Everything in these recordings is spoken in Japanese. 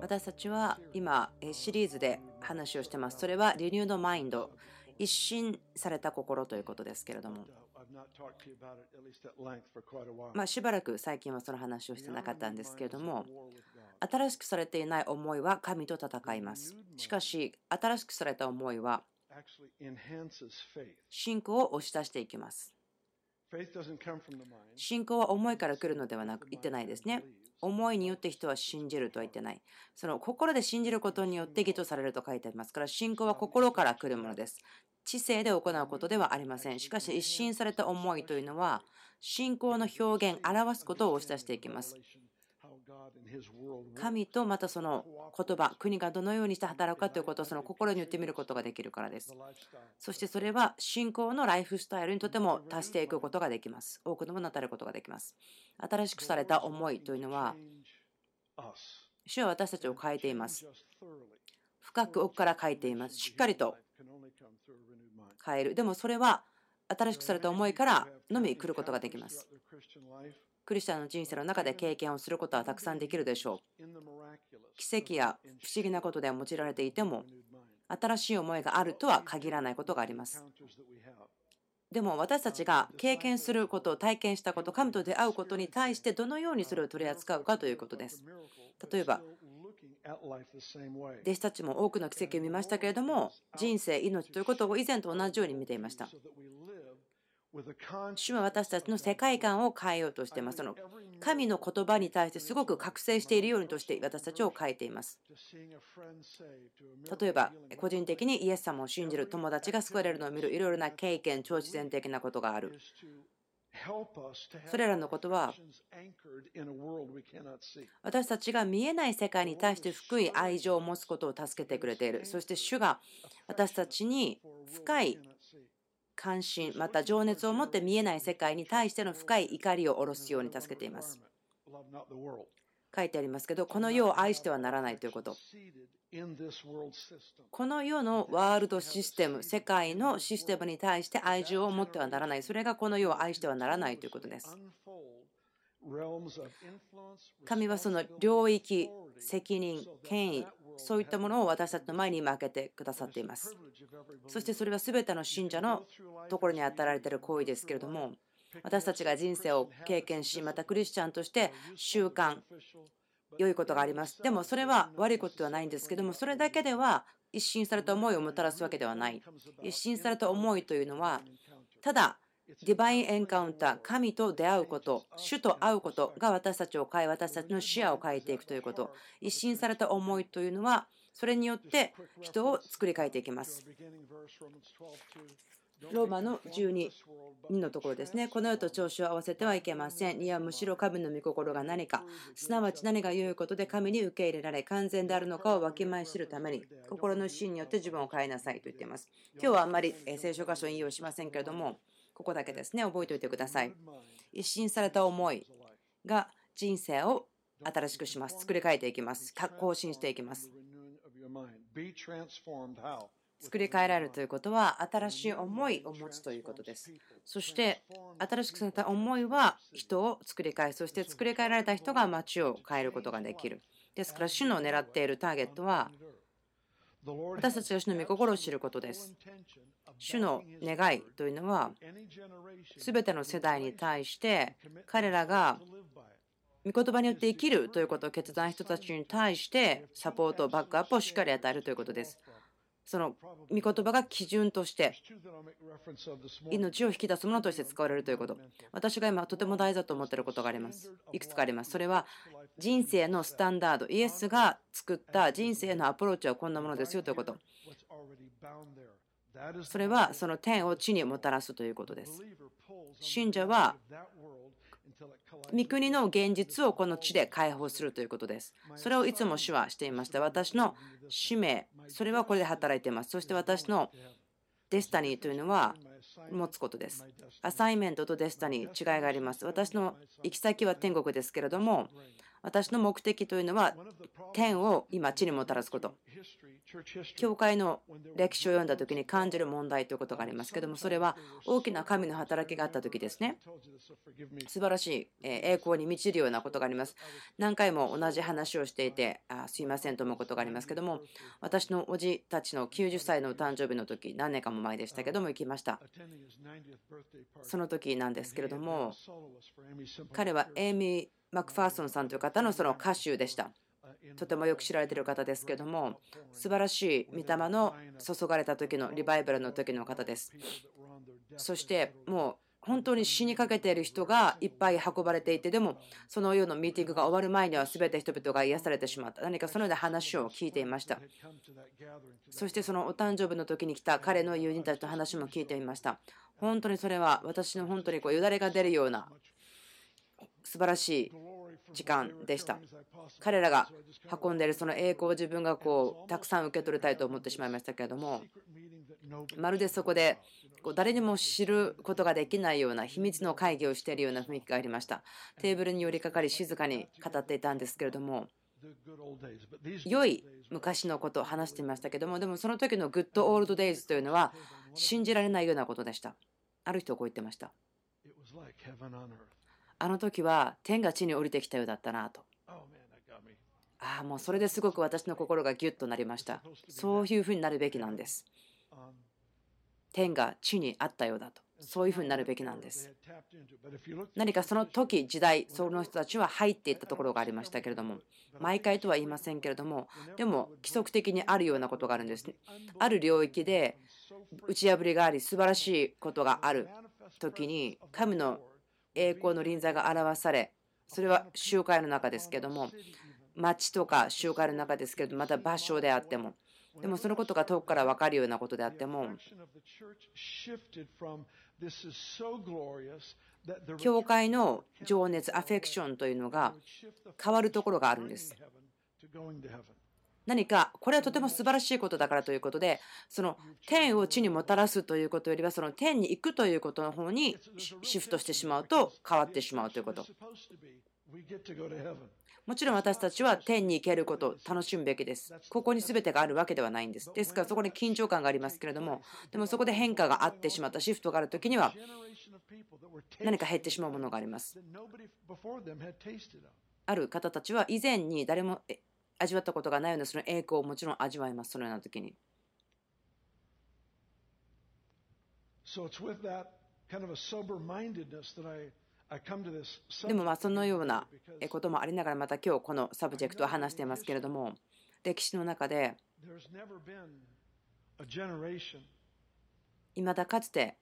私たちは今シリーズで話をしてます。それはリニュードマインド、一新された心ということですけれども。まあ、しばらく最近はその話をしてなかったんですけれども、新しくされていない思いは神と戦います。しかし、新しくされた思いは信仰を押し出していきます。信仰は思いから来るのではなく言ってないですね。思いによって人は信じるとは言ってない。その心で信じることによって義とされると書いてありますから、信仰は心から来るものです。知性で行うことではありません。しかし、一新された思いというのは、信仰の表現、表すことを押し出していきます。神とまたその言葉、国がどのようにして働くかということをその心に言ってみることができるからです。そしてそれは信仰のライフスタイルにとても足していくことができます。多くのもの当たることができます。新しくされた思いというのは、主は私たちを変えています。深く奥から書いています。しっかりと変える。でもそれは新しくされた思いからのみ来ることができます。クリスチャンの人生の中で経験をすることはたくさんできるでしょう。奇跡や不思議なことで用いられていても、新しい思いがあるとは限らないことがあります。でも私たちが経験すること、体験したこと、神と出会うことに対してどのようにそれを取り扱うかということです。例えば、弟子たちも多くの奇跡を見ましたけれども、人生、命ということを以前と同じように見ていました。主は私たちの世界観を変えようとしています。その神の言葉に対してすごく覚醒しているようにとして私たちを変えています。例えば、個人的にイエス様を信じる友達が救われるのを見るいろいろな経験、超自然的なことがある。それらのことは私たちが見えない世界に対して福い愛情を持つことを助けてくれている。そして主が私たちに深い関心また情熱を持って見えない世界に対しての深い怒りを下ろすように助けています。書いてありますけどこの世を愛してはならないということ。この世のワールドシステム世界のシステムに対して愛情を持ってはならない。それがこの世を愛してはならないということです。神はその領域責任権威そういったものを私たちの前に負けてくださっています。そしてそれは全ての信者のところに与えられている行為ですけれども、私たちが人生を経験し、またクリスチャンとして習慣、良いことがあります。でもそれは悪いことではないんですけども、それだけでは一新された思いをもたらすわけではない。一新された思いというのは、ただディバインエンカウンター、神と出会うこと、主と会うことが私たちを変え、私たちの視野を変えていくということ、一新された思いというのは、それによって人を作り変えていきます。ローマの12のところですね。この世と調子を合わせてはいけません。いや、むしろ神の御心が何か、すなわち何が良いことで神に受け入れられ、完全であるのかをわきまえ知るために、心の芯によって自分を変えなさいと言っています。今日はあんまり聖書箇所引用しませんけれども、ここだけですね、覚えておいてください。一新された思いが人生を新しくします。作り変えていきます。更新していきます。作り変えられるということは新しい思いを持つということです。そして新しくされた思いは人を作り変え、そして作り変えられた人が街を変えることができる。ですから主の狙っているターゲットは私たちが主の御心を知ることです。主の願いというのは、すべての世代に対して、彼らが御言葉によって生きるということを決断した人たちに対してサポート、バックアップをしっかり与えるということです。その御言葉が基準として命を引き出すものとして使われるということ。私が今とても大事だと思っていることがあります。いくつかあります。それは人生のスタンダード。イエスが作った人生のアプローチはこんなものですよということ。それはその天を地にもたらすということです。信者は御国の現実をこの地で解放するということです。それをいつも主はしていました。私の使命、それはこれで働いています。そして私のデスタニーというのは持つことです。アサイメントとデスタニー違いがあります。私の行き先は天国ですけれども、私の目的というのは天を今地にもたらすこと。教会の歴史を読んだ時に感じる問題ということがありますけどもそれは大きな神の働きがあった時ですね。素晴らしい栄光に満ちるようなことがあります。何回も同じ話をしていてあすいませんと思うことがありますけども私のおじたちの90歳の誕生日の時何年かも前でしたけども行きました。その時なんですけれども彼はエイミー・マクファーソンさんという方のその歌手でした。とてもよく知られている方ですけども素晴らしい御霊の注がれた時のリバイバルの時の方です。そしてもう本当に死にかけている人がいっぱい運ばれていてでもそのようなミーティングが終わる前には全て人々が癒されてしまった。何かそのような話を聞いていました。そしてそのお誕生日の時に来た彼の友人たちの話も聞いていました。本当にそれは私の本当にこうよだれが出るような素晴らしい時間でした。彼らが運んでいるその栄光を自分がこうたくさん受け取りたいと思ってしまいましたけれどもまるでそこで誰にも知ることができないような秘密の会議をしているような雰囲気がありました。テーブルに寄りかかり静かに語っていたんですけれども良い昔のことを話していましたけどもでもその時のグッドオールドデイズというのは信じられないようなことでした。ある人はこう言ってました。あの時は天が地に降りてきたようだったなと。ああ、もうそれですごく私の心がギュッとなりました。そういうふうになるべきなんです。天が地にあったようだと。そういうふうになるべきなんです。何かその時、時代、その人たちは入っていったところがありましたけれども、毎回とは言いませんけれども、でも規則的にあるようなことがあるんですね。ある領域で打ち破りがあり、素晴らしいことがある時に、神の栄光の臨在が表されそれは集会の中ですけども町とか集会の中ですけどまた場所であってもでもそのことが遠くから分かるようなことであっても教会の情熱アフェクションというのが変わるところがあるんです。何かこれはとても素晴らしいことだからということでその天を地にもたらすということよりはその天に行くということの方にシフトしてしまうと変わってしまうということもちろん私たちは天に行けることを楽しむべきです。ここに全てがあるわけではないんです。ですからそこに緊張感がありますけれども、でもそこで変化があってしまった、シフトがあるときには何か減ってしまうものがあります。ある方たちは以前に誰も味わったことがないようなその栄光をもちろん味わいます、そのような時に。でもまあそのようなこともありながらまた今日このサブジェクトを話していますけれども歴史の中でいまだかつて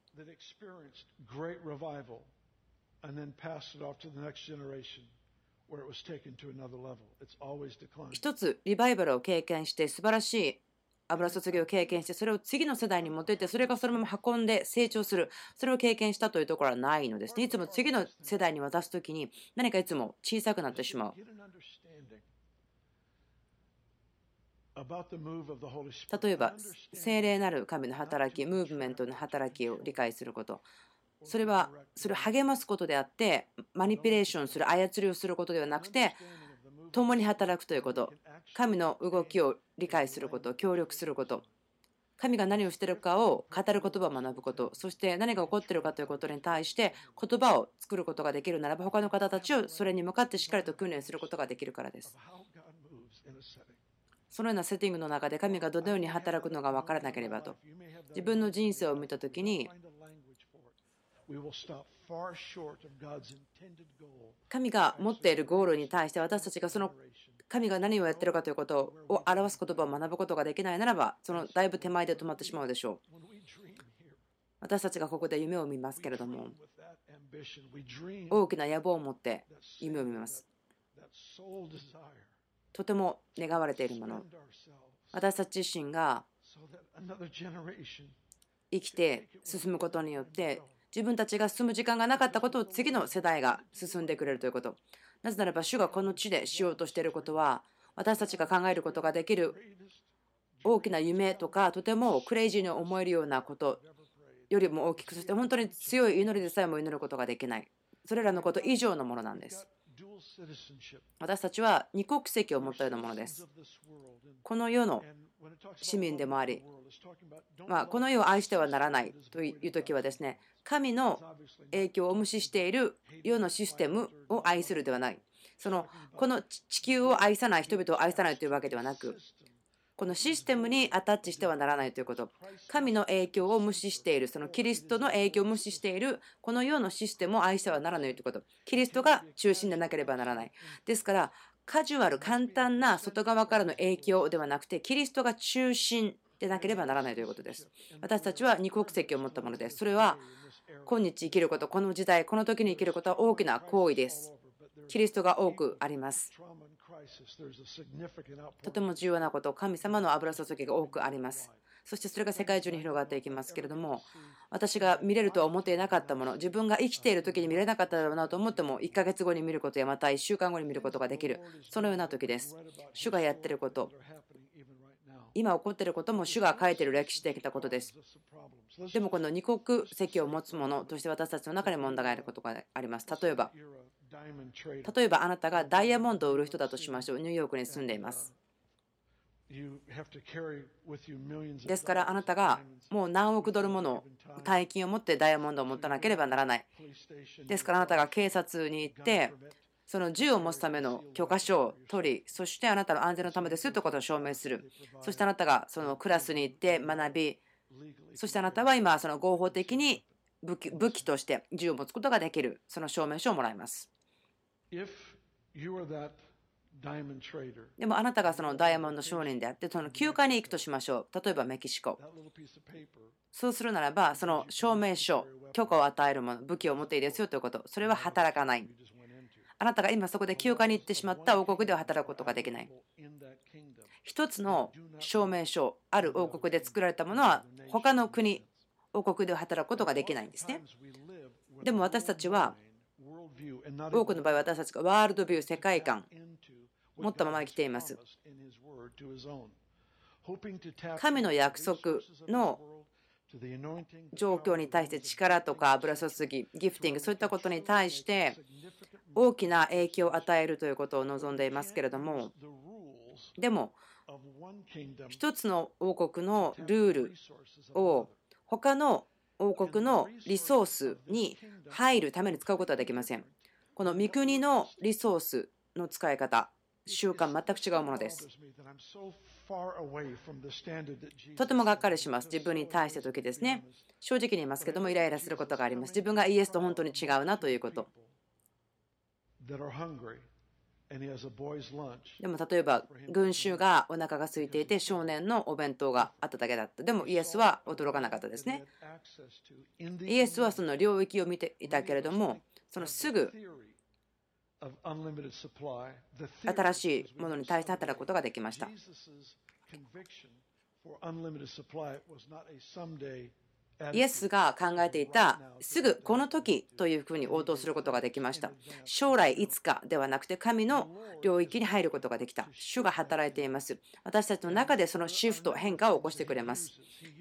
一つリバイバルを経験して素晴らしい油注ぎを経験してそれを次の世代に持っていってそれがそのまま運んで成長する。それを経験したというところはないのですね。いつも次の世代に渡す時に何かいつも小さくなってしまう。例えば精霊なる神の働きムーブメントの働きを理解することそれはそれを励ますことであってマニピュレーションする操りをすることではなくて共に働くということ。神の動きを理解すること協力すること。神が何をしているかを語る言葉を学ぶこと。そして何が起こっているかということに対して言葉を作ることができるならば他の方たちをそれに向かってしっかりと訓練することができるからです。そのようなセッティングの中で神がどのように働くのが分からなければと。自分の人生を見た時に神が持っているゴールに対して私たちがその神が何をやってるかということを表す言葉を学ぶことができないならばそのだいぶ手前で止まってしまうでしょう。私たちがここで夢を見ますけれども大きな野望を持って夢を見ます。とても願われているもの。私たち自身が生きて進むことによって自分たちが進む時間がなかったことを次の世代が進んでくれるということ。なぜならば主がこの地でしようとしていることは私たちが考えることができる大きな夢とかとてもクレイジーに思えるようなことよりも大きくそして本当に強い祈りでさえも祈ることができないそれらのこと以上のものなんです私たちは二国籍を持ったようなものです。この世の市民でもあり、まあ、この世を愛してはならないという時はですね神の影響を無視している世のシステムを愛するではない。そのこの地球を愛さない人々を愛さないというわけではなくこのシステムにアタッチしてはならないということ。神の影響を無視しているそのキリストの影響を無視しているこの世のシステムを愛してはならないということ。キリストが中心でなければならない。ですからカジュアル簡単な外側からの影響ではなくてキリストが中心でなければならないということです。私たちは二国籍を持ったものです。それは今日生きることこの時代この時に生きることは大きな行為です。キリストが多くあります。とても重要なこと神様の油注ぎが多くあります。そしてそれが世界中に広がっていきますけれども私が見れるとは思っていなかったもの自分が生きている時に見れなかっただろうなと思っても1ヶ月後に見ることやまた1週間後に見ることができるそのような時です。主がやってること。今起こっていることも主が書いている歴史的なことです。でもこの二国籍を持つ者として私たちの中に問題があることがあります。例えば例えばあなたがダイヤモンドを売る人だとしましょう。ニューヨークに住んでいます。ですからあなたがもう何億ドルもの大金を持ってダイヤモンドを持たなければならない。ですからあなたが警察に行ってその銃を持つための許可書を取りそしてあなたの安全のためですということを証明する。そしてあなたがそのクラスに行って学びそしてあなたは今その合法的に武器として銃を持つことができる。その証明書をもらいますでもあなたがそのダイヤモンド商人であってその休暇に行くとしましょう。例えばメキシコ。そうするならばその証明書許可を与えるもの武器を持っていいですよということ。それは働かない。あなたが今そこで休暇に行ってしまった王国では働くことができない。一つの証明書ある王国で作られたものは他の国王国では働くことができないんですね。でも私たちは多くの場合私たちがワールドビュー世界観持ったまま生きています。神の約束の状況に対して力とか油注ぎギフティングそういったことに対して大きな影響を与えるということを望んでいますけれどもでも一つの王国のルールを他の王国のリソースに入るために使うことはできません。この三国のリソースの使い方、習慣、全く違うものです。とてもがっかりします。自分に対して時ですね。正直に言いますけども、イライラすることがあります。自分がイエスと本当に違うなということ。でも例えば群衆がお腹が空いていて少年のお弁当があっただけだった。でもイエスは驚かなかったですね。イエスはその領域を見ていたけれどもそのすぐ新しいものに対して働くことができましたイエスが考えていたすぐこの時というふうに応答することができました。将来いつかではなくて神の領域に入ることができた。主が働いています。私たちの中でそのシフト変化を起こしてくれます。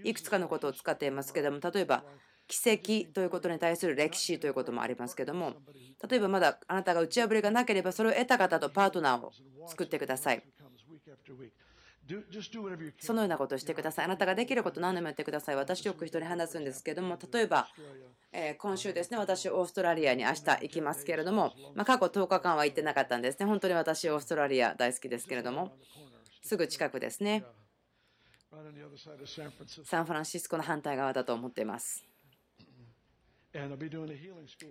いくつかのことを使っていますけども例えば奇跡ということに対する歴史ということもありますけども例えばまだあなたが打ち破りがなければそれを得た方とパートナーを作ってください。そのようなことをしてください。あなたができること何でもやってください。私よく人に話すんですけども、例えば、え今週ですね、私、オーストラリアに明日行きますけれども、ま過去10日間は行ってなかったんですね。本当に私、オーストラリア大好きですけれども、すぐ近くですね。サンフランシスコの反対側だと思っています。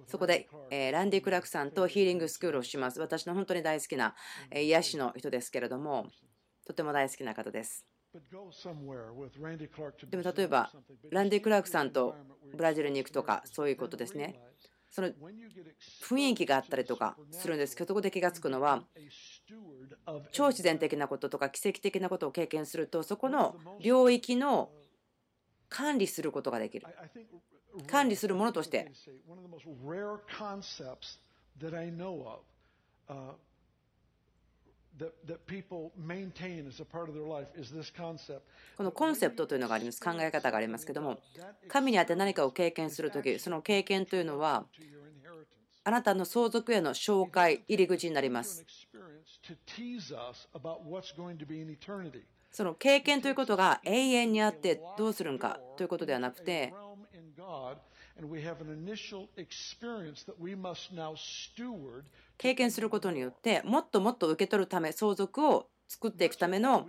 そこで、えランディ・クラクさんとヒーリングスクールをします。私の本当に大好きな癒しの人ですけれども、とても大好きな方です。でも例えば、ランディ・クラークさんとブラジルに行くとか、そういうことですね。その雰囲気があったりとかするんですけど、そこで気がつくのは、超自然的なこととか奇跡的なことを経験すると、そこの領域の管理することができる。管理するものとして。このコンセプトというのがあります。考え方がありますけども神にあって何かを経験する時その経験というのはあなたの相続への紹介、入り口になります。その経験ということが永遠にあってどうするのかということではなくて、経験することによってもっともっと受け取るため相続を作っていくための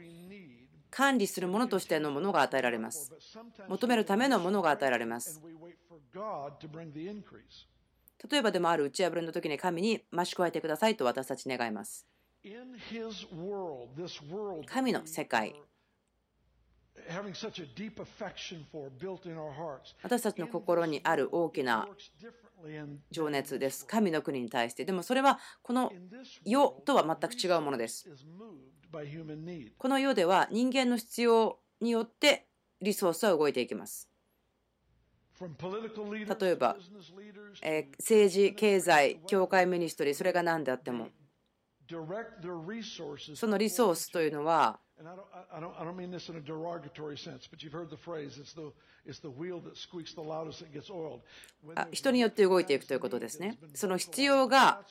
管理するものとしてのものが与えられます。求めるためのものが与えられます。例えばでもある打ち破りの時に神に増し加えてくださいと私たち願います。神の世界私たちの心にある大きな情熱です。神の国に対して。でもそれはこの世とは全く違うものです。この世では人間の必要によってリソースは動いていきます。例えば、え政治、経済、教会ミニストリー、それが何であっても、そのリソースというのは、人によって動いていくということですね。その必要が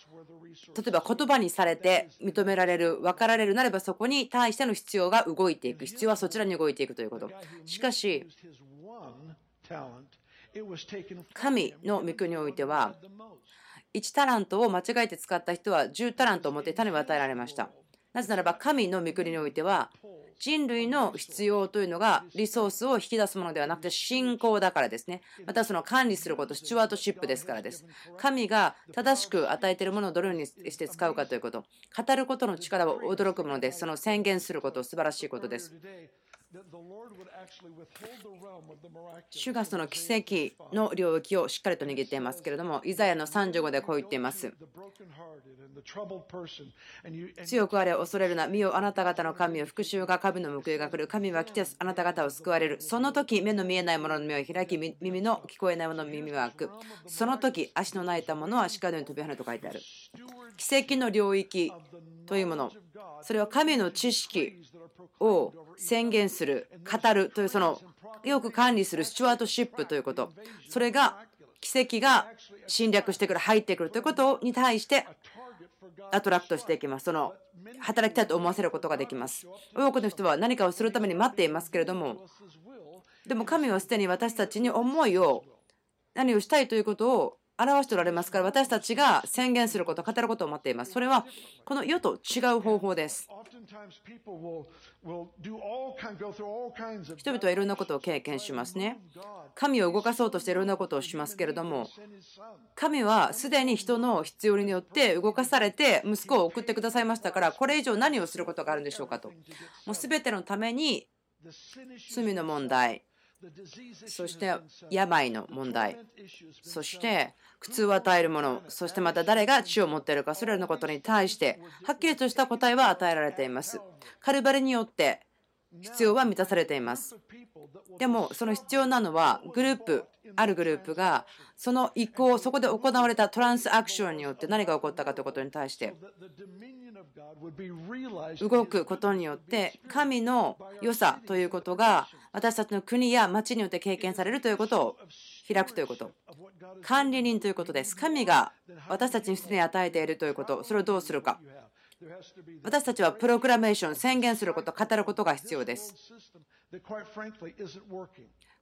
例えば言葉にされて認められる、分かられるなればそこに対しての必要が動いていく、必要はそちらに動いていくということ。しかし、神の御国においては、1タラントを間違えて使った人は10タラントを持って種を与えられました。なぜならば神の御国においては人類の必要というのがリソースを引き出すものではなくて信仰だからですね。またその管理すること、スチュワートシップですからです。神が正しく与えているものをどのようにして使うかということ。語ることの力は驚くもので。その宣言すること、素晴らしいことです。主がその奇跡の領域をしっかりと握っていますけれども、イザヤの35でこう言っています。強くあれ恐れるな、見よあなた方の神を復讐が神の報いが来る。神は来てあなた方を救われる。その時、目の見えないものの目を開き、耳の聞こえないものの耳は開く。その時、足の泣いたものは鹿のように飛び跳ねと書いてある。奇跡の領域というもの、それは神の知識を宣言する、語るという、そのよく管理するスチュワートシップということ、それが奇跡が侵略してくる、入ってくるということに対してアトラクトしていきます。その働きたいと思わせることができます。多くの人は何かをするために待っていますけれども、でも神はすでに私たちに思いを何をしたいということを表しておられますから私たちが宣言すること語ることを待っています。それはこの世と違う方法です。人々はいろんなことを経験しますね。神を動かそうとしていろんなことをしますけれども神はすでに人の必要によって動かされて息子を送ってくださいましたからこれ以上何をすることがあるんでしょうかと。もう全てのために罪の問題そして病の問題。そして苦痛を与えるものそしてまた誰が血を持っているかそれらのことに対してはっきりとした答えは与えられています。カルバリによって必要は満たされています。でもその必要なのはグループあるグループがその意向そこで行われたトランスアクションによって何が起こったかということに対して動くことによって神の良さということが私たちの国や町によって経験されるということを開くということ。管理人ということです。神が私たちにすでに与えているということ。それをどうするか。私たちはプロクラメーション宣言すること語ることが必要です。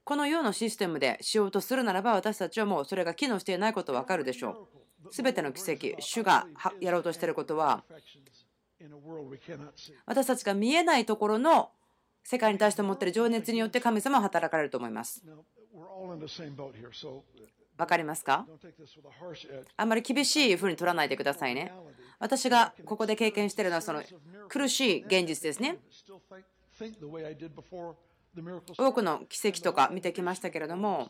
この世のシステムでしようとするならば私たちはもうそれが機能していないことわかるでしょう。すべての奇跡主がやろうとしていることは私たちが見えないところの世界に対して持っている情熱によって神様は働かれると思います。分かりますか？あんまり厳しいふうに取らないでくださいね。私がここで経験しているのはその苦しい現実ですね。多くの奇跡とか見てきましたけれども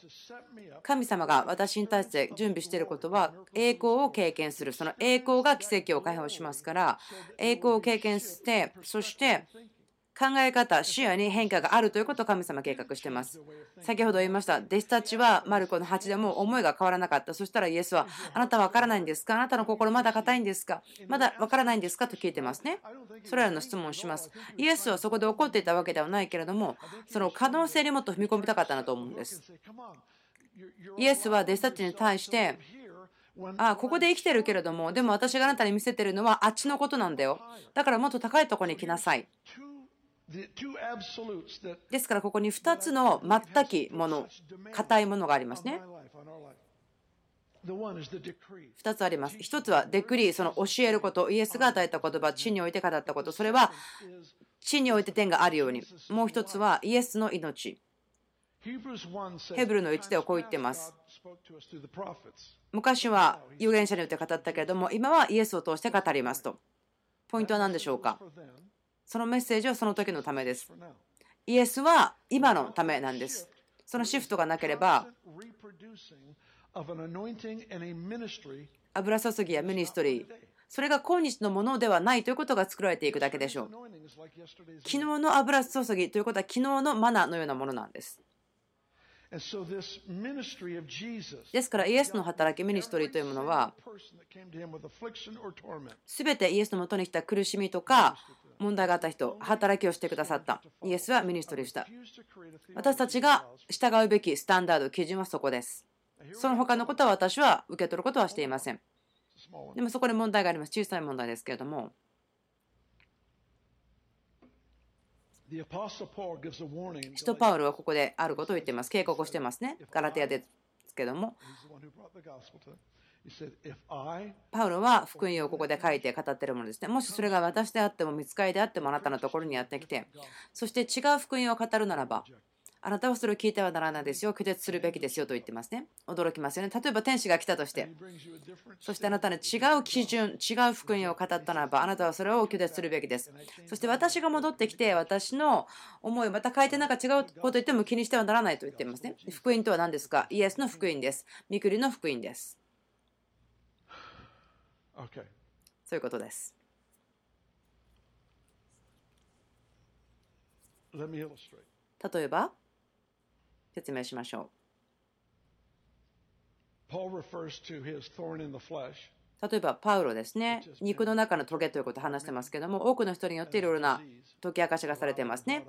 神様が私に対して準備していることは栄光を経験する。その栄光が奇跡を解放しますから栄光を経験してそして考え方、視野に変化があるということを神様計画しています。先ほど言いました、弟子たちはマルコの8でも思いが変わらなかった。そしたらイエスは、あなたは分からないんですか？あなたの心まだ硬いんですか？まだ分からないんですか？と聞いてますね。それらの質問をします。イエスはそこで怒っていたわけではないけれども、その可能性にもっと踏み込みたかったなと思うんです。イエスは弟子たちに対して、あここで生きてるけれどもでも私があなたに見せてるのはあっちのことなんだよだからもっと高いところに来なさいですからここに2つの全きもの硬いものがありますね。2つあります。1つはデクリーその教えることイエスが与えた言葉地において語ったことそれは地において天があるように。もう1つはイエスの命。ヘブルの1ではこう言っています。昔は預言者によって語ったけれども今はイエスを通して語りますとポイントは何でしょうかそのメッセージはその時のためです。イエスは今のためなんです。そのシフトがなければ油注ぎやミニストリー。それが今日のものではないということが作られていくだけでしょう。昨日の油注ぎということは昨日のマナのようなものなんですですからイエスの働きミニストリーというものは全てイエスのもとに来た苦しみとか問題があった人働きをしてくださった。イエスはミニストリーした。私たちが従うべきスタンダード基準はそこです。その他のことは私は受け取ることはしていません。でもそこで問題があります。小さい問題ですけれども使徒パウルはここであることを言っています。警告をしてますね。ガラテアですけども。パウロは福音をここで書いて語っているものですね。もしそれが私であっても見つかりであってもあなたのところにやってきて、そして違う福音を語るならば、あなたはそれを聞いてはならないですよ。拒絶するべきですよと言ってますね。驚きますよね。例えば天使が来たとして、そしてあなたに違う基準、違う福音を語ったならば、あなたはそれを拒絶するべきです。そして私が戻ってきて、私の思いをまた変えてなんか違うこと言っても気にしてはならないと言ってますね。福音とは何ですか？イエスの福音です。御国の福音です。そういうことです。例えば、説明しましょう。例えば、パウロですね、肉の中のトゲということを話してますけども、多くの人によっていろいろな解き明かしがされていますね。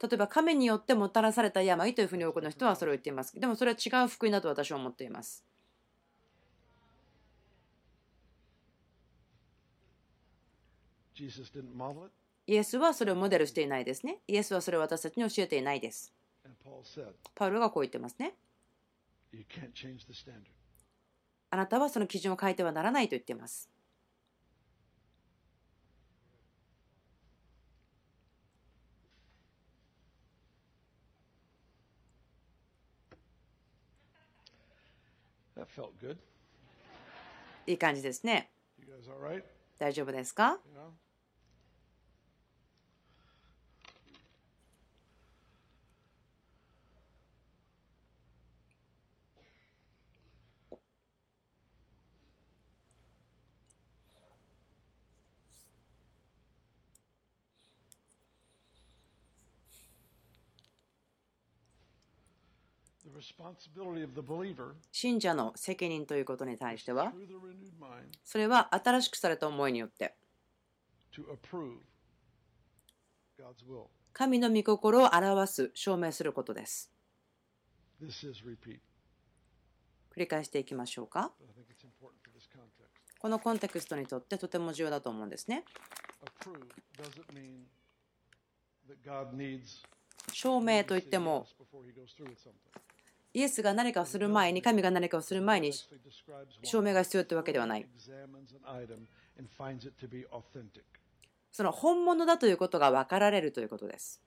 例えば、神によってもたらされた病というふうに多くの人はそれを言っています。でも、それは違う福音だと私は思っています。イエスはそれをモデルしていないですね。イエスはそれを私たちに教えていないです。パウロがこう言ってますね。あなたはその基準を変えてはならないと言っています。いい感じですね。大丈夫ですか？信者の責任ということに対しては、それは新しくされた思いによって、神の御心を表す、証明することです。繰り返していきましょうか。このコンテクストにとってとても重要だと思うんですね。証明といってもイエスが何かをする前に、神が何かをする前に証明が必要というわけではない。その本物だということが分かられるということです。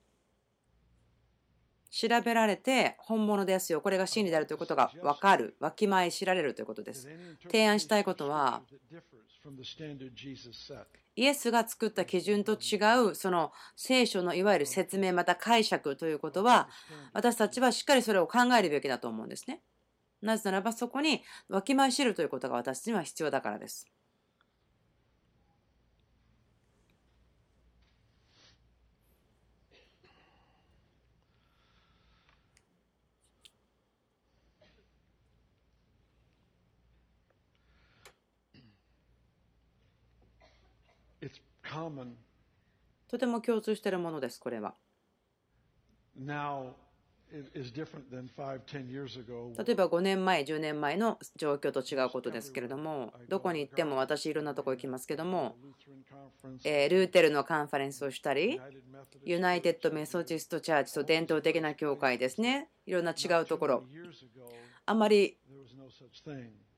調べられて本物ですよ、これが真理であるということが分かる、わきまえ知られるということです。提案したいことは、イエスが作った基準と違うその聖書のいわゆる説明また解釈ということは私たちはしっかりそれを考えるべきだと思うんですね。なぜならばそこにわきまえ知るということが私には必要だからです。とても共通しているものです、これは。例えば5年前、10年前の状況と違うことですけれども、どこに行っても私、いろんなとこ行きますけども、えルーテルのカンファレンスをしたり、ユナイテッド・メソジスト・チャーチと伝統的な教会ですね、いろんな違うところ、あまり、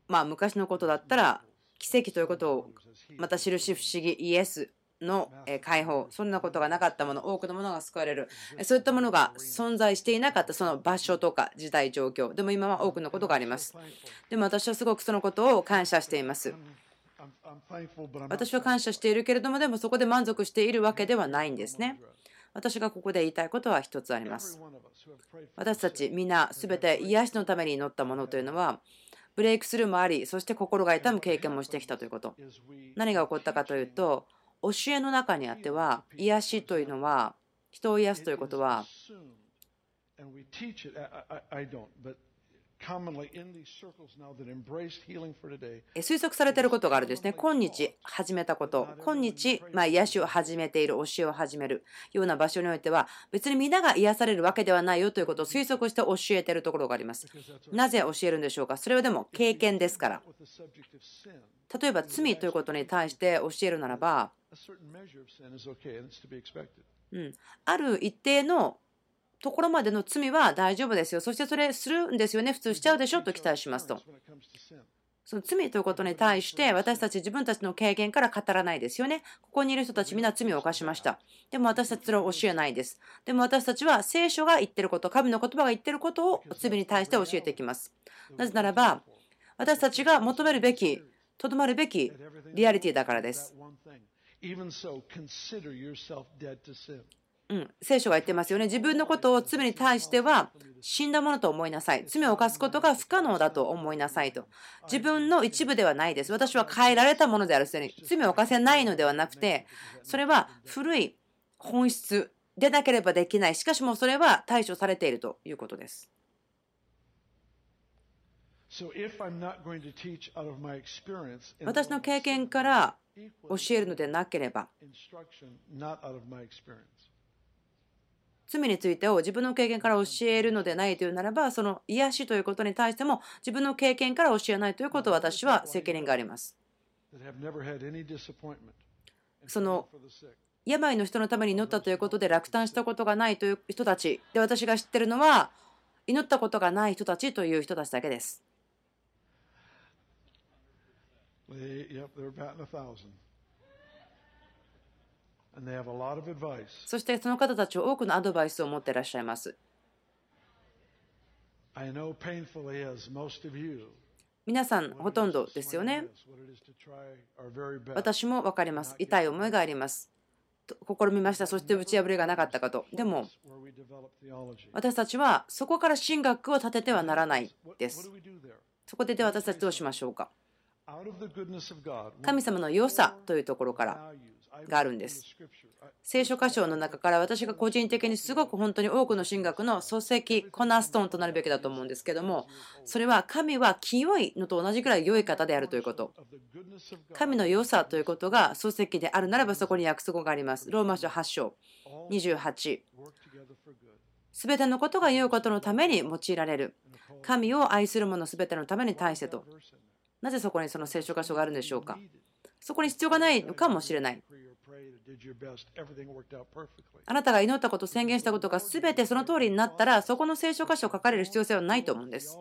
まあ、昔のことだったら、奇跡ということをまた印不思議イエスの解放。そんなことがなかったもの多くのものが救われる。そういったものが存在していなかったその場所とか時代状況。でも今は多くのことがあります。でも私はすごくそのことを感謝しています。私は感謝しているけれどもでもそこで満足しているわけではないんですね。私がここで言いたいことは一つあります。私たちみんな全て癒しのために祈ったものというのはブレイクスルーもありそして心が痛む経験もしてきたということ。何が起こったかというと教えの中にあっては癒しというのは人を癒すということは推測されていることがあるんですね。今日始めたこと、今日、まあ、癒しを始めている、教えを始めるような場所においては、別に皆が癒されるわけではないよということを推測して教えているところがあります。なぜ教えるんでしょうか？それはでも経験ですから。例えば罪ということに対して教えるならば、うん、ある一定のところまでの罪は大丈夫ですよ。そしてそれするんですよね。普通しちゃうでしょ？と期待しますと。その罪ということに対して私たち自分たちの経験から語らないですよね。ここにいる人たちみんな罪を犯しました。でも私たちそれを教えないです。でも私たちは聖書が言ってること、神の言葉が言ってることを罪に対して教えていきます。なぜならば私たちが求めるべき、とどまるべきリアリティだからです。うん、聖書が言ってますよね。自分のことを罪に対しては死んだものと思いなさい。罪を犯すことが不可能だと思いなさいと。自分の一部ではないです。私は変えられたものであるすでに。罪を犯せないのではなくて、それは古い本質でなければできない。しかしもそれは対処されているということです。私の経験から教えるのでなければ、罪についてを自分の経験から教えるのでないというならば、その癒しということに対しても自分の経験から教えないということを私は責任があります。その病の人のために祈ったということで落胆したことがないという人たちで私が知ってるのは祈ったことがない人たちという人たちだけです。そしてその方たちは多くのアドバイスを持っていらっしゃいます。皆さん、ほとんどですよね。私も分かります。痛い思いがあります。試みました。そして打ち破りがなかったかと。でも、私たちはそこから神学を立ててはならないです。そこでで私たちどうしましょうか？神様の良さというところからがあるんです。聖書箇所の中から私が個人的にすごく本当に多くの神学の礎石、コナストーンとなるべきだと思うんですけども、それは神は清いのと同じくらい良い方であるということ。神の良さということが礎石であるならばそこに約束があります。ローマ書8章28。すべてのことが良いことのために用いられる。神を愛する者すべてのために対してと。なぜそこにその聖書箇所があるんでしょうか？そこに必要がないのかもしれない。あなたが祈ったこと、宣言したことが全てその通りになったら、そこの聖書箇所を書かれる必要性はないと思うんです。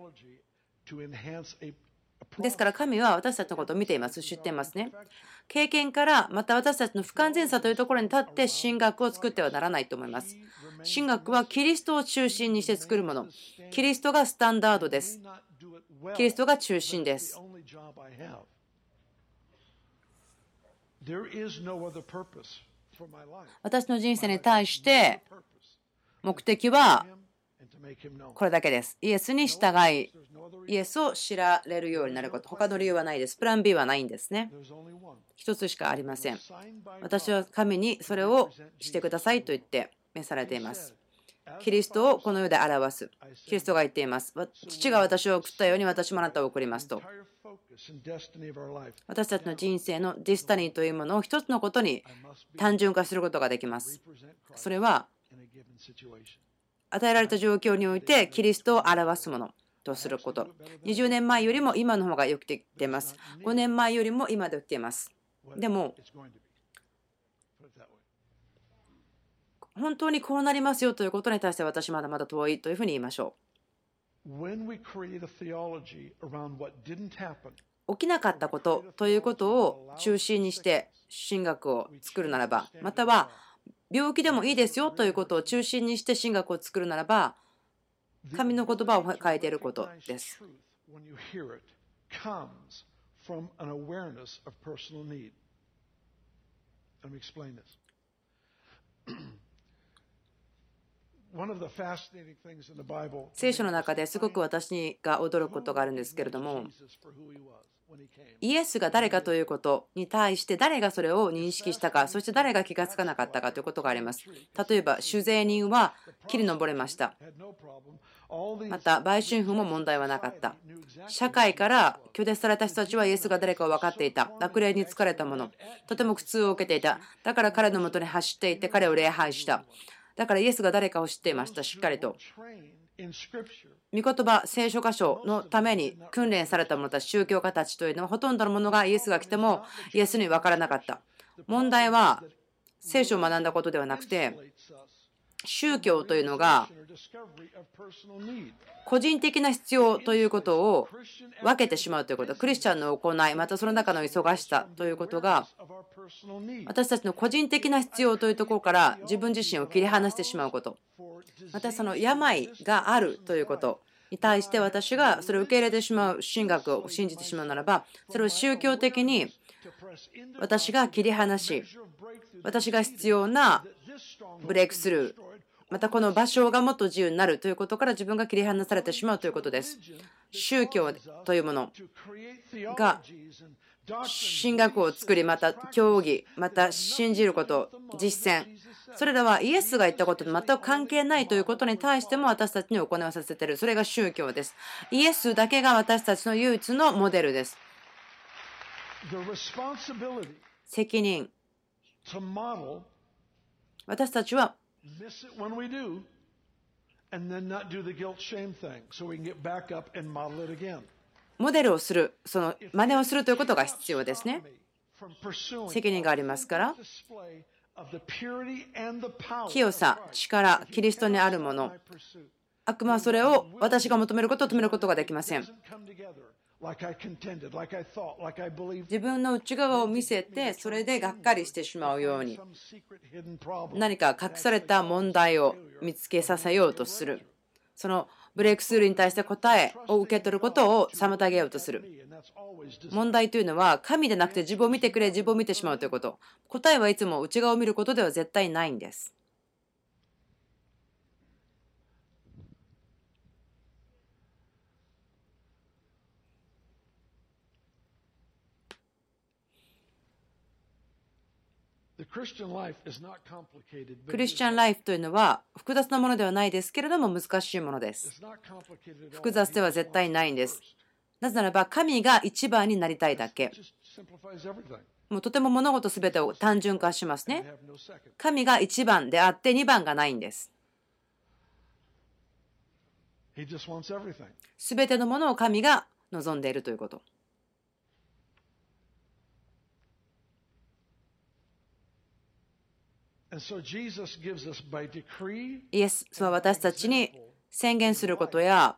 ですから神は私たちのことを見ています、知っていますね。経験からまた私たちの不完全さというところに立って神学を作ってはならないと思います。神学はキリストを中心にして作るもの。キリストがスタンダードです。キリストが中心です。私の人生に対して目的はこれだけです。イエスに従い、イエスを知られるようになること。他の理由はないです。プラン B はないんですね。一つしかありません。私は神にそれをしてくださいと言って召されています。キリストをこの世で表す。キリストが言っています。父が私を送ったように私もあなたを送りますと。私たちの人生のディスタニーというものを一つのことに単純化することができます。それは与えられた状況においてキリストを表すものとすること20年前よりも今の方がよくできています5年前よりも今できていますでも本当にこうなりますよということに対して私まだまだ遠いというふうに言いましょう。起きなかったことということを中心にして神学を作るならばまたは病気でもいいですよということを中心にして神学を作るならば神の言葉を変えていることです。聖書の中ですごく私が驚くことがあるんですけれどもイエスが誰かということに対して誰がそれを認識したかそして誰が気がつかなかったかということがあります。例えば酒税人は切り登れました。また売春婦も問題はなかった。社会から拒絶された人たちはイエスが誰かを分かっていた。悪霊に疲れた者とても苦痛を受けていた。だから彼のもとに走っていって彼を礼拝しただからイエスが誰かを知っていました。しっかりと。御言葉聖書箇所のために訓練された者たち宗教家たちというのはほとんどのものがイエスが来てもイエスに分からなかった。問題は聖書を学んだことではなくて宗教というのが個人的な必要ということを分けてしまうということクリスチャンの行いまたその中の忙しさということが私たちの個人的な必要というところから自分自身を切り離してしまうことまたその病があるということに対して私がそれを受け入れてしまう神学を信じてしまうならばそれを宗教的に私が切り離し私が必要なブレイクスルーまたこの場所がもっと自由になるということから自分が切り離されてしまうということです。宗教というものが神学を作り、また教義、また信じること、実践、それらはイエスが言ったことと全く関係ないということに対しても私たちに行わさせている。それが宗教です。イエスだけが私たちの唯一のモデルです。責任。私たちはモデルをする、その真似をするということが必要ですね。責任がありますから、清さ、力、キリストにあるもの、悪魔はそれを私が求めることを止めることができません。自分の内側を見せてそれでがっかりしてしまうように。何か隠された問題を見つけさせようとする。そのブレイクスルーに対して答えを受け取ることを妨げようとする。問題というのは神でなくて自分を見てくれ自分を見てしまうということ。答えはいつも内側を見ることでは絶対ないんですクリスチャンライフというのは複雑なものではないですけれども難しいものです。複雑では絶対ないんです。なぜならば神が一番になりたいだけ。もうとても物事すべてを単純化しますね。神が一番であって二番がないんです。すべてのものを神が望んでいるということ。イエスは私たちに宣言することや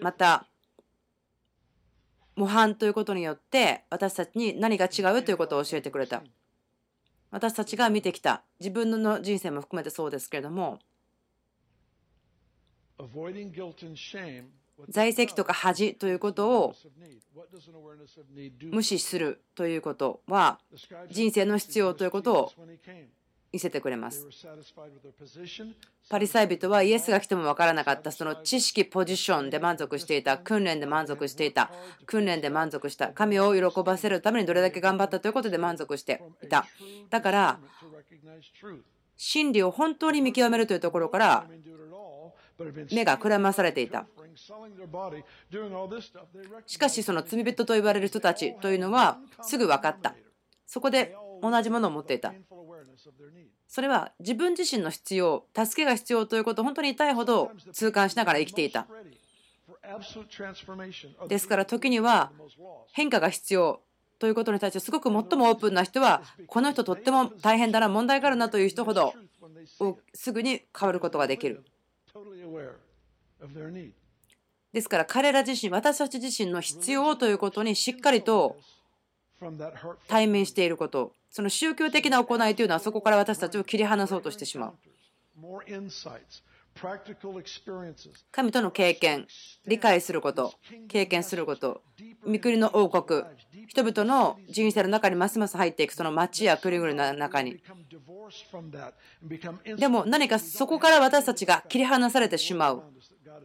また模範ということによって私たちに何が違うということを教えてくれた。私たちが見てきた。自分の人生も含めてそうですけれども。在籍とか恥ということを無視するということは人生の必要ということを見せてくれます。パリサイ人はイエスが来ても分からなかったその知識、ポジションで満足していた、訓練で満足していた、訓練で満足した、神を喜ばせるためにどれだけ頑張ったということで満足していた。だから、真理を本当に見極めるというところから目がくらまされていた。しかしその罪人と言われる人たちというのはすぐ分かった。そこで同じものを持っていた。それは自分自身の必要助けが必要ということを本当に痛いほど痛感しながら生きていた。ですから時には変化が必要ということに対してすごく最もオープンな人はこの人とっても大変だな問題があるなという人ほどすぐに変わることができる。ですから彼ら自身私たち自身の必要ということにしっかりと対面していることその宗教的な行いというのはそこから私たちを切り離そうとしてしまう。神との経験理解すること経験すること御国の王国人々の人生の中にますます入っていくその町や国々の中に。でも何かそこから私たちが切り離されてしまう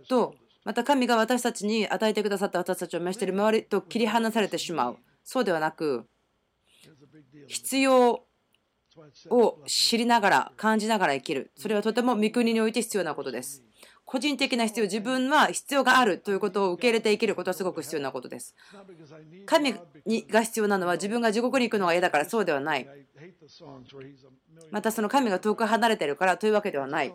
とまた神が私たちに与えてくださった私たちを召している周りと切り離されてしまう。そうではなく必要を知りながら感じながら生きる。それはとても御国において必要なことです。個人的な必要自分は必要があるということを受け入れて生きることはすごく必要なことです。神にが必要なのは自分が地獄に行くのが嫌だからそうではない。またその神が遠く離れてるからというわけではない。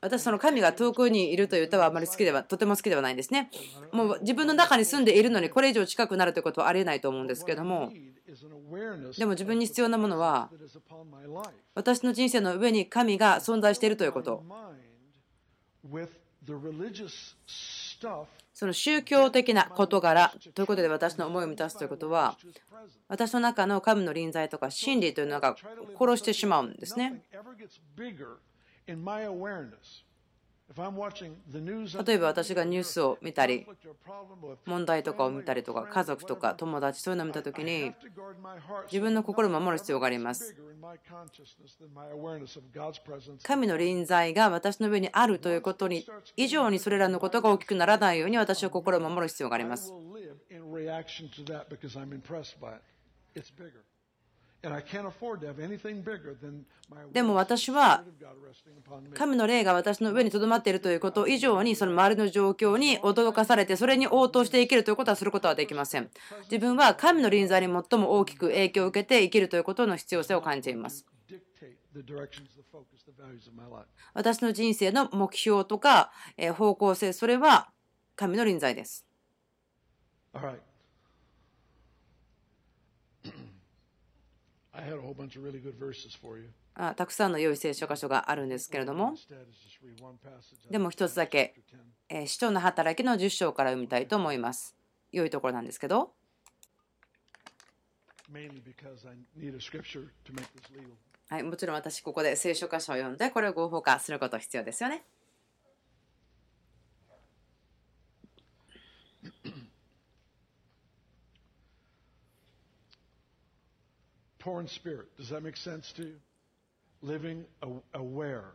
私その神が遠くにいるという歌はあまり好きではとても好きではないんですねもう自分の中に住んでいるのにこれ以上近くなるということはありえないと思うんですけどもでも自分に必要なものは私の人生の上に神が存在しているということその宗教的な事柄ということで私の思いを満たすということは私の中の神の臨在とか真理というのが殺してしまうんですね。例えば私がニュースを見たり問題とかを見たりとか家族とか友達そういうのを見た時に自分の心を守る必要があります。神の臨在が私の上にあるということに以上にそれらのことが大きくならないように私は心を守る必要がありますでも私は神の霊が私の上にとどまっているということ以上にその周りの状況に驚かされてそれに応答して生きるということはすることはできません。自分は神の臨在に最も大きく影響を受けて生きるということの必要性を感じています私の人生の目標とか方向性それは神の臨在ですあたくさんの良い聖書箇所があるんですけれども。でも一つだけ使徒の働きの10章から読みたいと思います。良いところなんですけど。はい、もちろん私ここで聖書箇所を読んでこれを合法化すること必要ですよね。Poor in spirit. Does that make sense to you? Living aware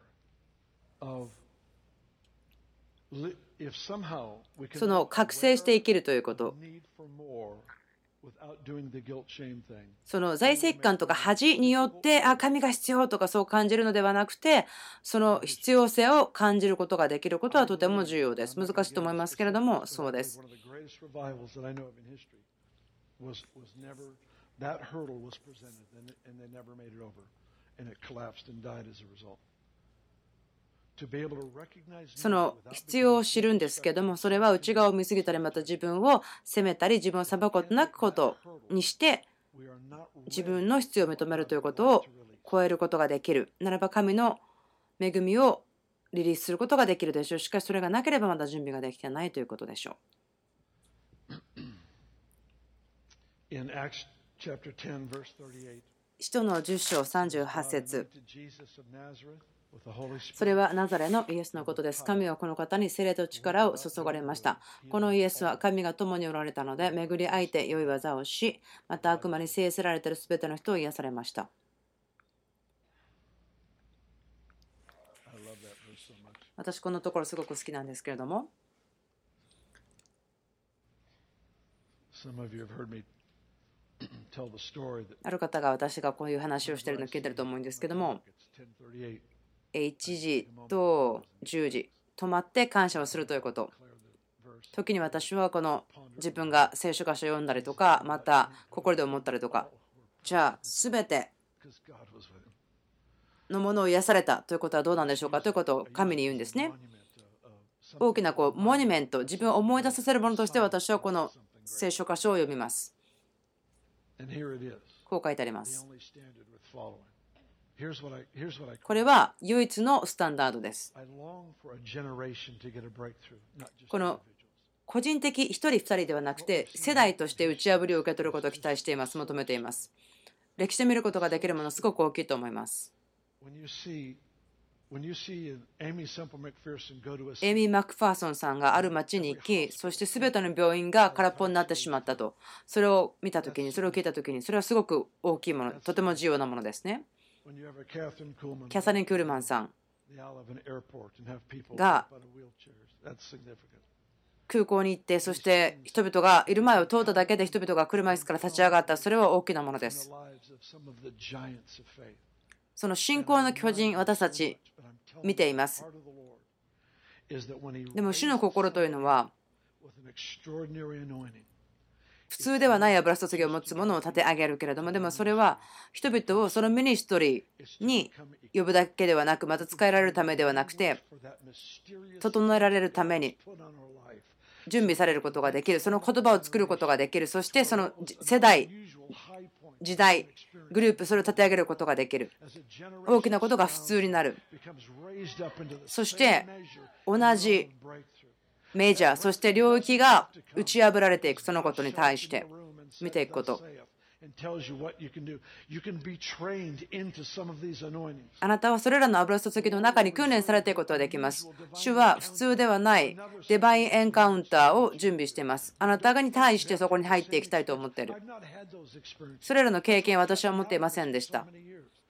of その覚醒して生きるということ。その財政感とか恥によってあ神が必要とかそう感じるのではなくてその必要性を感じることができることはとても重要です難しいと思いますけれどもそうです That hurdle was presented, and, and they never made it over, and it collapsed and died as a result. その必要を知るんですけどもそれは内側を見過ぎたりまた自分を責めたり自分を裁くことなくことにして自分の必要を認めるということを超えることができるならば神の恵みをリリースすることができるでしょうしかしそれがなければまだ準備ができてないということでしょう。使徒の10章38節それはナザレのイエスのことです。神はこの方に精霊と力を注がれました。このイエスは神が共におられたので、巡り合いて良い技をし、また悪魔に制せられているすべての人を癒されました。私、このところすごく好きなんですけれども。ある方が私がこういう話をしているのを聞いてると思うんですけども1時と10時止まって感謝をするということ。時に私はこの自分が聖書箇所を読んだりとかまた心で思ったりとか。じゃあ全てのものを癒されたということはどうなんでしょうか？ということを神に言うんですね。大きなこうモニュメント、自分を思い出させるものとして私はこの聖書箇所を読みます。こう書いてあります。これは唯一のスタンダードです。この個人的1人2人ではなくて世代として打ち破りを受け取ることを期待しています。求めています。歴史で見ることができるものすごく大きいと思いますエイミー・マクファーソンさんがある町に行きそして全ての病院が空っぽになってしまったと。それを見た時にそれを聞いた時にそれはすごく大きいものとても重要なものですね。キャサリン・クールマンさんが空港に行ってそして人々がいる前を通っただけで人々が車椅子から立ち上がった。それは大きなものですその信仰の巨人私たち見ています。でも主の心というのは普通ではない油注ぎを持つものを立て上げるけれどもでもそれは人々をそのミニストリーに呼ぶだけではなくまた使えられるためではなくて整えられるために準備されることができる。その言葉を作ることができる。そしてその世代時代グループそれを立て上げることができる。大きなことが普通になる。そして同じメジャーそして領域が打ち破られていく。そのことに対して。見ていくことあなたはそれらの油注ぎの中に訓練されていくことができます。主は普通ではないデバインエンカウンターを準備しています。あなたに対してそこに入っていきたいと思っている。それらの経験は私は持っていませんでした。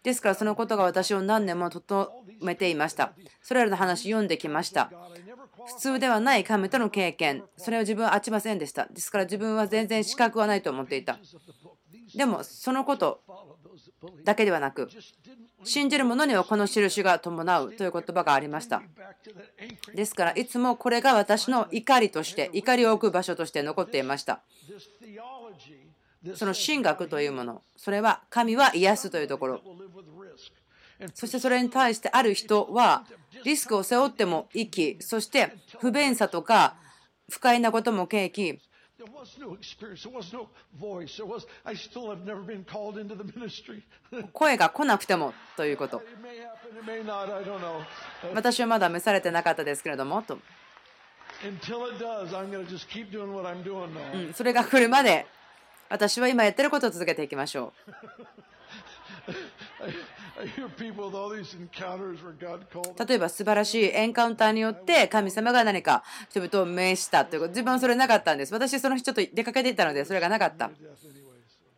ですからそのことが私を何年も整めていました。それらの話読んできました。普通ではない神との経験、それを自分はあちませんでした。ですから自分は全然資格はないと思っていた。でもそのことだけではなく信じる者にはこの印が伴うという言葉がありました。ですからいつもこれが私の怒りとして怒りを置く場所として残っていました。その神学というものそれは神は癒すというところ。そしてそれに対してある人はリスクを背負っても生きそして不便さとか不快なことも経験。There was no experience, there was no voice, there was, I still have never been called into the ministry. 声が来なくてもということ。私はまだ召されてなかったですけれども、と。うん、それが来るまで、私は今やってることを続けていきましょう。例えば素晴らしいエンカウンターによって神様が何か人々を命したということ自分はそれなかったんです。私その人と出かけていたのでそれがなかった、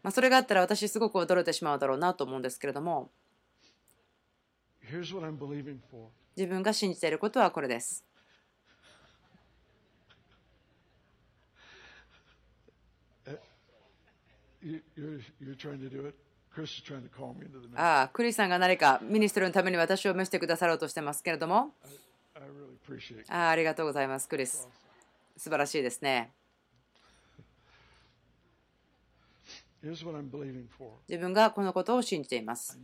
まあ、それがあったら私すごく驚いてしまうだろうなと思うんですけれども。自分が信じていることはこれですああ、クリスさんが何かミニストリーのために私を召してくださろうとしてますけれども。ああありがとうございます、クリス。素晴らしいですね。自分がこのことを信じています。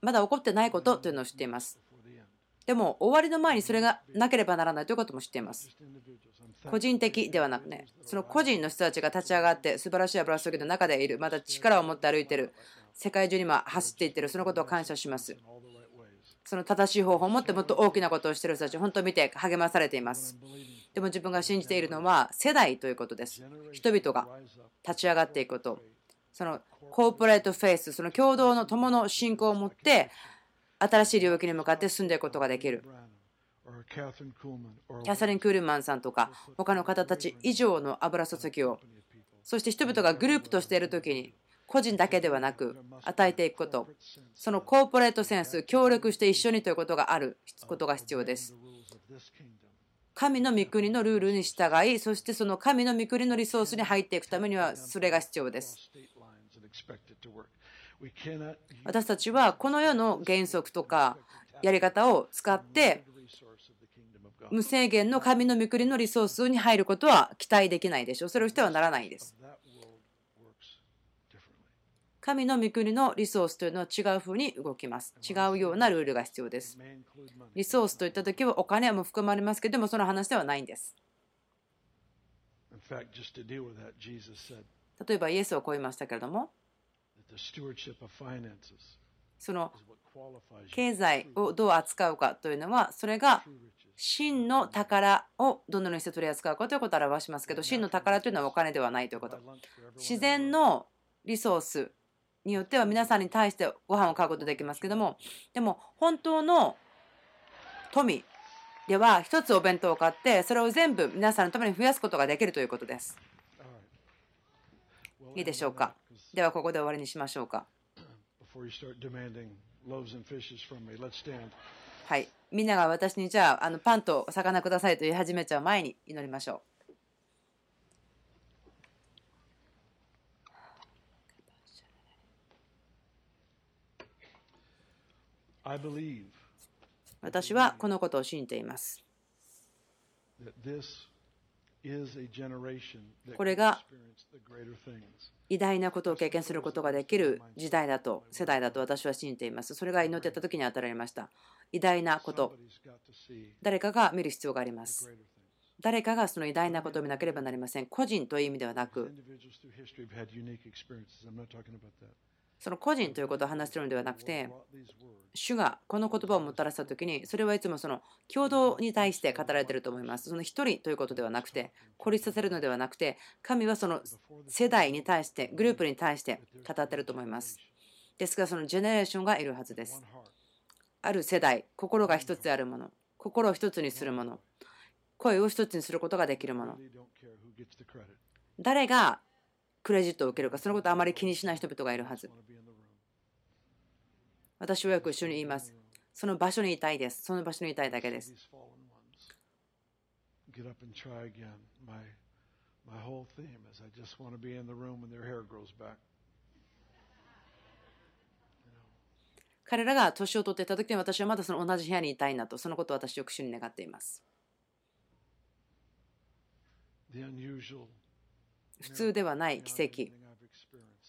まだ起こってないことというのを知っています。でも終わりの前にそれがなければならないということも知っています。個人的ではなくね、その個人の人たちが立ち上がって素晴らしい油注ぎの中でいる、また力を持って歩いている、世界中に今走っていっている、そのことを感謝します。その正しい方法を持ってもっと大きなことをしている人たち、本当に見て励まされています。でも自分が信じているのは世代ということです。人々が立ち上がっていくこと。そのコーポレートフェイス、その共同の友の信仰を持って新しい領域に向かって進んでいくことができる。キャサリン・クールマンさんとか他の方たち以上の油注ぎをそして人々がグループとしている時に個人だけではなく与えていくこと。そのコーポレートセンス協力して一緒にということがあることが必要です。神の御国のルールに従いそしてその神の御国のリソースに入っていくためにはそれが必要です。私たちはこの世の原則とかやり方を使って無制限の神の御国のリソースに入ることは期待できないでしょう。それをしてはならないです。神の御国のリソースというのは違う風に動きます。違うようなルールが必要です。リソースといった時はお金はも含まれますけども、その話ではないんです。例えばイエスはこう言いましたけれども、その経済をどう扱うかというのは、それが真の宝をどのようにして取り扱うかということを表しますけど、真の宝というのはお金ではないということ。自然のリソースによっては皆さんに対してご飯を買うことができますけども、でも本当の富では一つお弁当を買ってそれを全部皆さんのために増やすことができるということです。いいでしょうか。ではここで終わりにしましょうか。はい。みんなが私にじゃああのパンと魚くださいと言い始めちゃう前に祈りましょう。私はこのことを信じています。これが偉大なことを経験することができる時代だと、世代だと私は信じています。それが祈ってた時に与えられました。偉大なこと。誰かが見る必要があります。誰かがその偉大なことを見なければなりません。個人という意味ではなく、その個人ということを話しているのではなくて、主がこの言葉をもたらしたときに、それはいつもその共同に対して語られていると思います。その一人ということではなくて、孤立させるのではなくて、神はその世代に対して、グループに対して語っていると思います。ですから、そのジェネレーションがいるはずです。ある世代、心が一つであるもの、心を一つにするもの、声を一つにすることができるもの。誰がクレジットを受けるか、そのことをあまり気にしない人々がいるはず。私はよく一緒に言います。その場所にいたいです。その場所にいたいだけです。彼らが年を取っていた時に私はまだその同じ部屋にいたいなと、そのことを私よく主に願っています。普通ではない奇跡。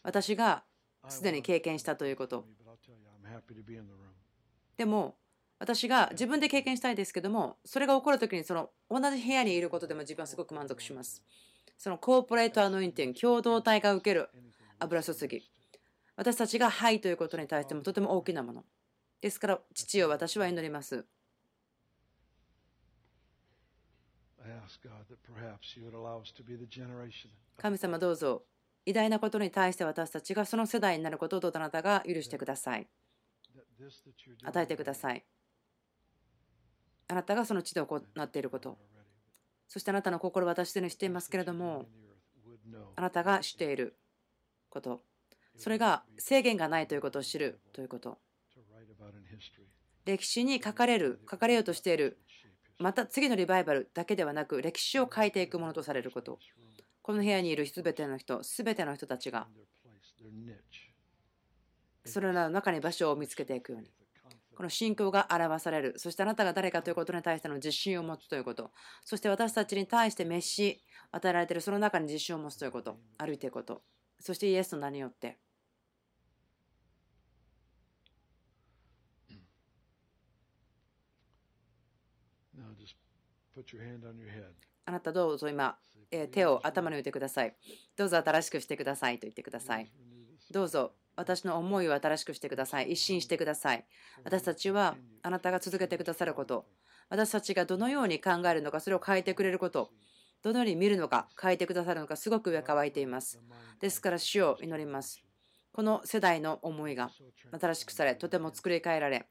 私がすでに経験したということ。でも私が自分で経験したいですけどもそれが起こるときにその同じ部屋にいることでも自分はすごく満足します。そのコーポレートアノインティング共同体が受ける油注ぎ。私たちが「はい」ということに対してもとても大きなもの。ですから父を私は祈ります。神様どうぞ。偉大なことに対して私たちがその世代になることをどうぞあなたが許してください。与えてください。あなたがその地で行っていること。そしてあなたの心を私でにしていますけれどもあなたが知っていること。それが制限がないということを知るということ。歴史に書かれる書かれようとしているまた次のリバイバルだけではなく歴史を変えていくものとされること。この部屋にいる全ての人全ての人たちがそれらの中に場所を見つけていくように。この信仰が表される。そしてあなたが誰かということに対しての自信を持つということ。そして私たちに対して飯与えられているその中に自信を持つということ。歩いていくこと。そしてイエスの名によって。あなたどうぞ今、手を頭に置いてください。どうぞ新しくしてくださいと言ってください。どうぞ私の思いを新しくしてください。一新してください。私たちはあなたが続けてくださること、私たちがどのように考えるのか、それを変えてくれること、どのように見るのか、変えてくださるのか、すごく上乾いています。ですから、主を祈ります。この世代の思いが新しくされ、とても作り変えられ、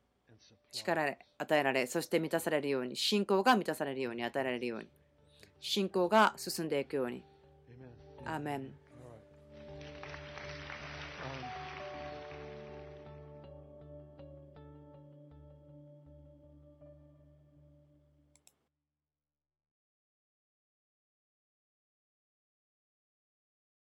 力で与えられ、そして満たされるように、信仰が満たされるように与えられるように、信仰が進んでいくように。アーメン